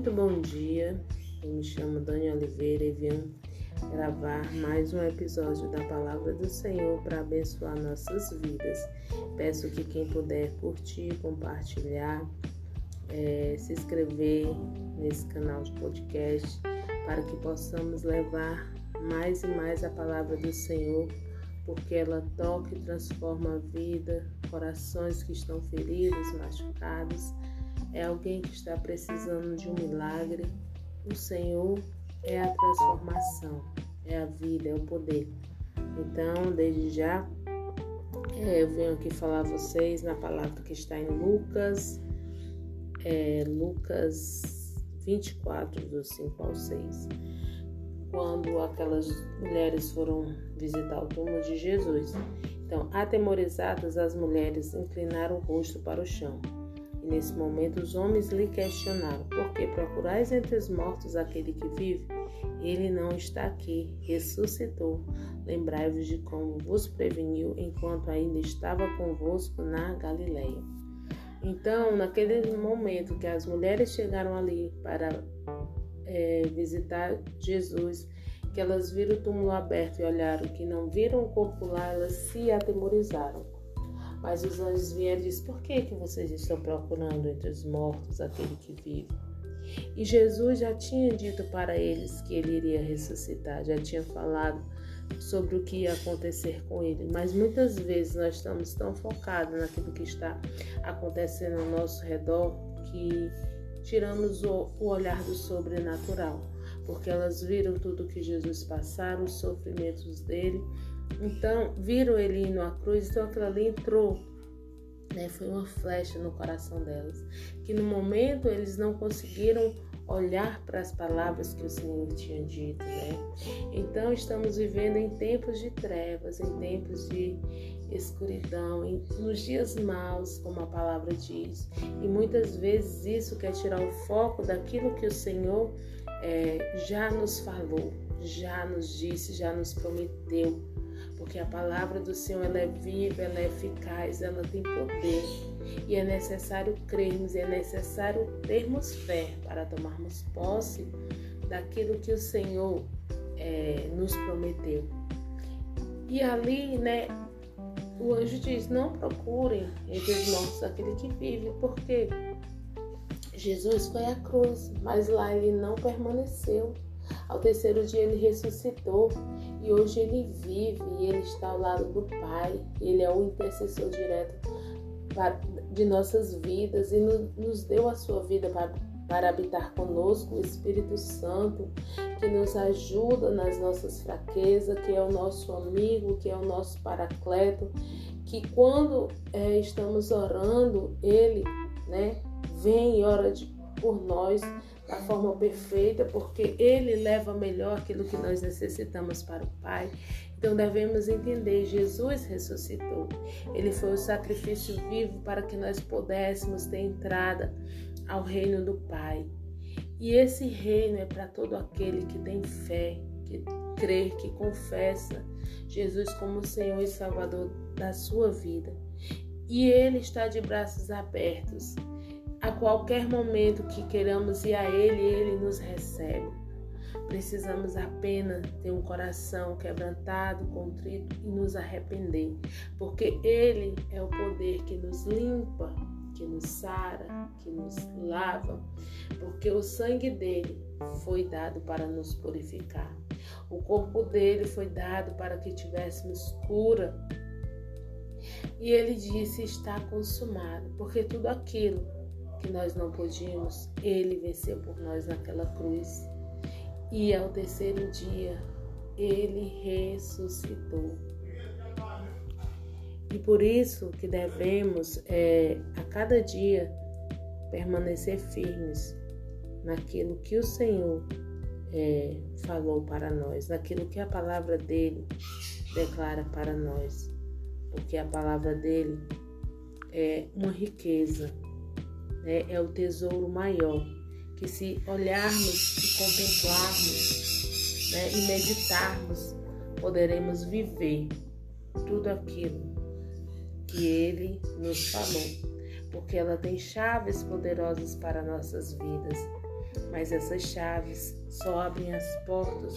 Muito bom dia. Eu me chamo Dani Oliveira e venho gravar mais um episódio da Palavra do Senhor para abençoar nossas vidas. Peço que quem puder curtir, compartilhar, é, se inscrever nesse canal de podcast para que possamos levar mais e mais a palavra do Senhor, porque ela toca e transforma a vida, corações que estão feridos, machucados é alguém que está precisando de um milagre. O Senhor é a transformação, é a vida, é o poder. Então, desde já, é, eu venho aqui falar a vocês na palavra que está em Lucas, é, Lucas 24, do 5 ao 6. Quando aquelas mulheres foram visitar o túmulo de Jesus. Então, atemorizadas, as mulheres inclinaram o rosto para o chão nesse momento os homens lhe questionaram: Por que procurais entre os mortos aquele que vive? Ele não está aqui, ressuscitou. Lembrai-vos de como vos preveniu enquanto ainda estava convosco na Galileia. Então, naquele momento que as mulheres chegaram ali para é, visitar Jesus, que elas viram o túmulo aberto e olharam que não viram o corpo lá, elas se atemorizaram. Mas os anjos vieram e disseram: Por que, que vocês estão procurando entre os mortos aquele que vive? E Jesus já tinha dito para eles que ele iria ressuscitar, já tinha falado sobre o que ia acontecer com ele. Mas muitas vezes nós estamos tão focados naquilo que está acontecendo ao nosso redor que tiramos o, olhar do sobrenatural, porque elas viram tudo que Jesus passaram, os sofrimentos dele então, viram ele indo à cruz, então aquilo ali entrou. Né? Foi uma flecha no coração delas. Que no momento eles não conseguiram olhar para as palavras que o Senhor tinha dito, né? Então estamos vivendo em tempos de trevas, em tempos de escuridão, em, nos dias maus, como a palavra diz. E muitas vezes isso quer tirar o foco daquilo que o Senhor é, já nos falou, já nos disse, já nos prometeu porque a palavra do Senhor ela é viva, ela é eficaz, ela tem poder. E é necessário crermos, é necessário termos fé para tomarmos posse daquilo que o Senhor é, nos prometeu. E ali, né, o anjo diz: Não procurem entre os mortos aquele que vive, porque Jesus foi à cruz, mas lá ele não permaneceu. Ao terceiro dia ele ressuscitou e hoje ele vive e ele está ao lado do Pai. Ele é o intercessor direto de nossas vidas e nos deu a sua vida para, para habitar conosco, o Espírito Santo, que nos ajuda nas nossas fraquezas, que é o nosso amigo, que é o nosso paracleto, que quando é, estamos orando, ele né, vem e ora de, por nós da forma perfeita, porque Ele leva melhor aquilo que nós necessitamos para o Pai. Então devemos entender: Jesus ressuscitou. Ele foi o sacrifício vivo para que nós pudéssemos ter entrada ao reino do Pai. E esse reino é para todo aquele que tem fé, que crê, que confessa Jesus como Senhor e Salvador da sua vida. E Ele está de braços abertos a qualquer momento que queiramos ir a Ele, Ele nos recebe. Precisamos apenas ter um coração quebrantado, contrito e nos arrepender, porque Ele é o poder que nos limpa, que nos sara, que nos lava, porque o sangue dele foi dado para nos purificar. O corpo dele foi dado para que tivéssemos cura. E ele disse: está consumado, porque tudo aquilo que nós não podíamos, ele venceu por nós naquela cruz. E ao terceiro dia, ele ressuscitou. E por isso que devemos, é, a cada dia, permanecer firmes naquilo que o Senhor é, falou para nós, naquilo que a palavra dele declara para nós. Porque a palavra dele é uma riqueza né, é o tesouro maior, que se olharmos e contemplarmos né, e meditarmos, poderemos viver tudo aquilo que Ele nos falou, porque ela tem chaves poderosas para nossas vidas. Mas essas chaves só abrem as portas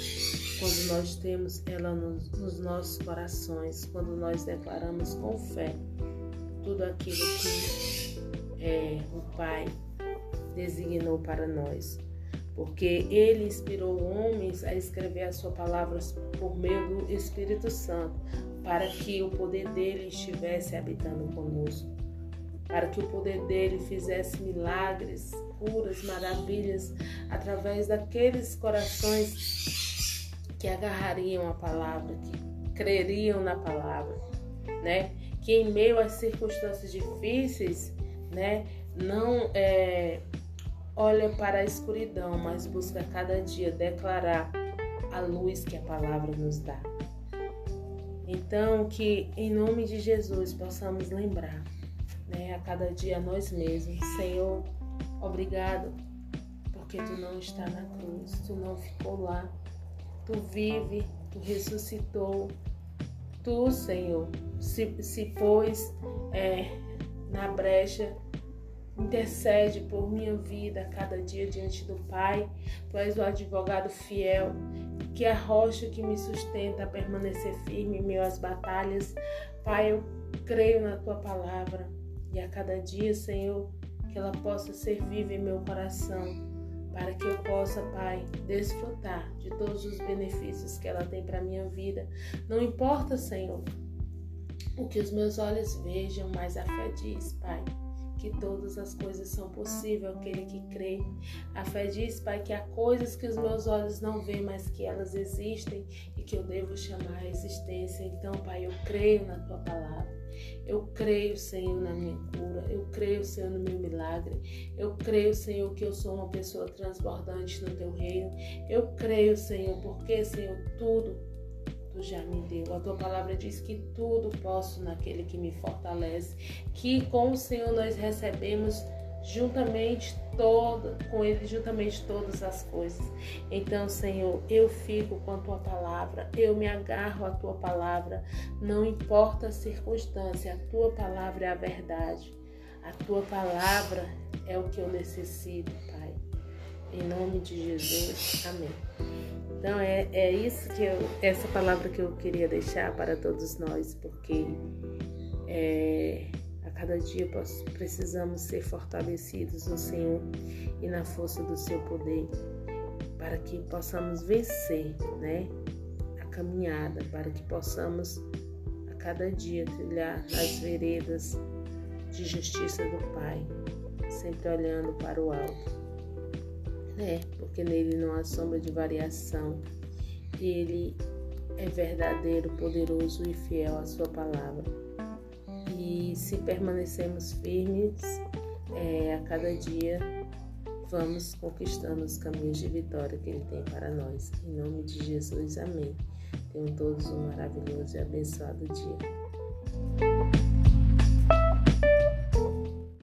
quando nós temos ela nos, nos nossos corações, quando nós declaramos com fé tudo aquilo que é, o Pai designou para nós. Porque ele inspirou homens a escrever as suas palavras por meio do Espírito Santo, para que o poder dele estivesse habitando conosco, para que o poder dele fizesse milagres, curas, maravilhas através daqueles corações que agarrariam a palavra, que creriam na palavra, né? Que em meio às circunstâncias difíceis, né, não é, olha para a escuridão, mas busca cada dia declarar a luz que a palavra nos dá. Então, que em nome de Jesus possamos lembrar, né, a cada dia nós mesmos, Senhor, obrigado, porque tu não está na cruz, tu não ficou lá, tu vive, tu ressuscitou, tu, Senhor, se, se pôs é, na brecha intercede por minha vida cada dia diante do Pai. Tu és o advogado fiel, que é a rocha que me sustenta a permanecer firme em às batalhas. Pai, eu creio na tua palavra e a cada dia, Senhor, que ela possa ser viva em meu coração, para que eu possa, Pai, desfrutar de todos os benefícios que ela tem para minha vida. Não importa, Senhor, o que os meus olhos vejam, mas a fé diz, Pai que todas as coisas são possíveis aquele que crê. A fé diz, Pai, que há coisas que os meus olhos não veem, mas que elas existem e que eu devo chamar a existência. Então, Pai, eu creio na tua palavra. Eu creio, Senhor, na minha cura. Eu creio, Senhor, no meu milagre. Eu creio, Senhor, que eu sou uma pessoa transbordante no teu reino. Eu creio, Senhor, porque, Senhor, tudo tu já me deu. A tua palavra diz que tudo posso naquele que me fortalece, que com o Senhor nós recebemos juntamente todo, com ele juntamente todas as coisas. Então, Senhor, eu fico com a tua palavra, eu me agarro à tua palavra, não importa a circunstância, a tua palavra é a verdade. A tua palavra é o que eu necessito, Pai. Em nome de Jesus. Amém. Então é, é isso que eu, essa palavra que eu queria deixar para todos nós, porque é, a cada dia precisamos ser fortalecidos no Senhor e na força do seu poder, para que possamos vencer, né, a caminhada, para que possamos a cada dia trilhar as veredas de justiça do Pai, sempre olhando para o alto né? Porque nele não há sombra de variação. Ele é verdadeiro, poderoso e fiel à sua palavra. E se permanecemos firmes é, a cada dia, vamos conquistando os caminhos de vitória que Ele tem para nós. Em nome de Jesus, amém. Tenham todos um maravilhoso e abençoado dia.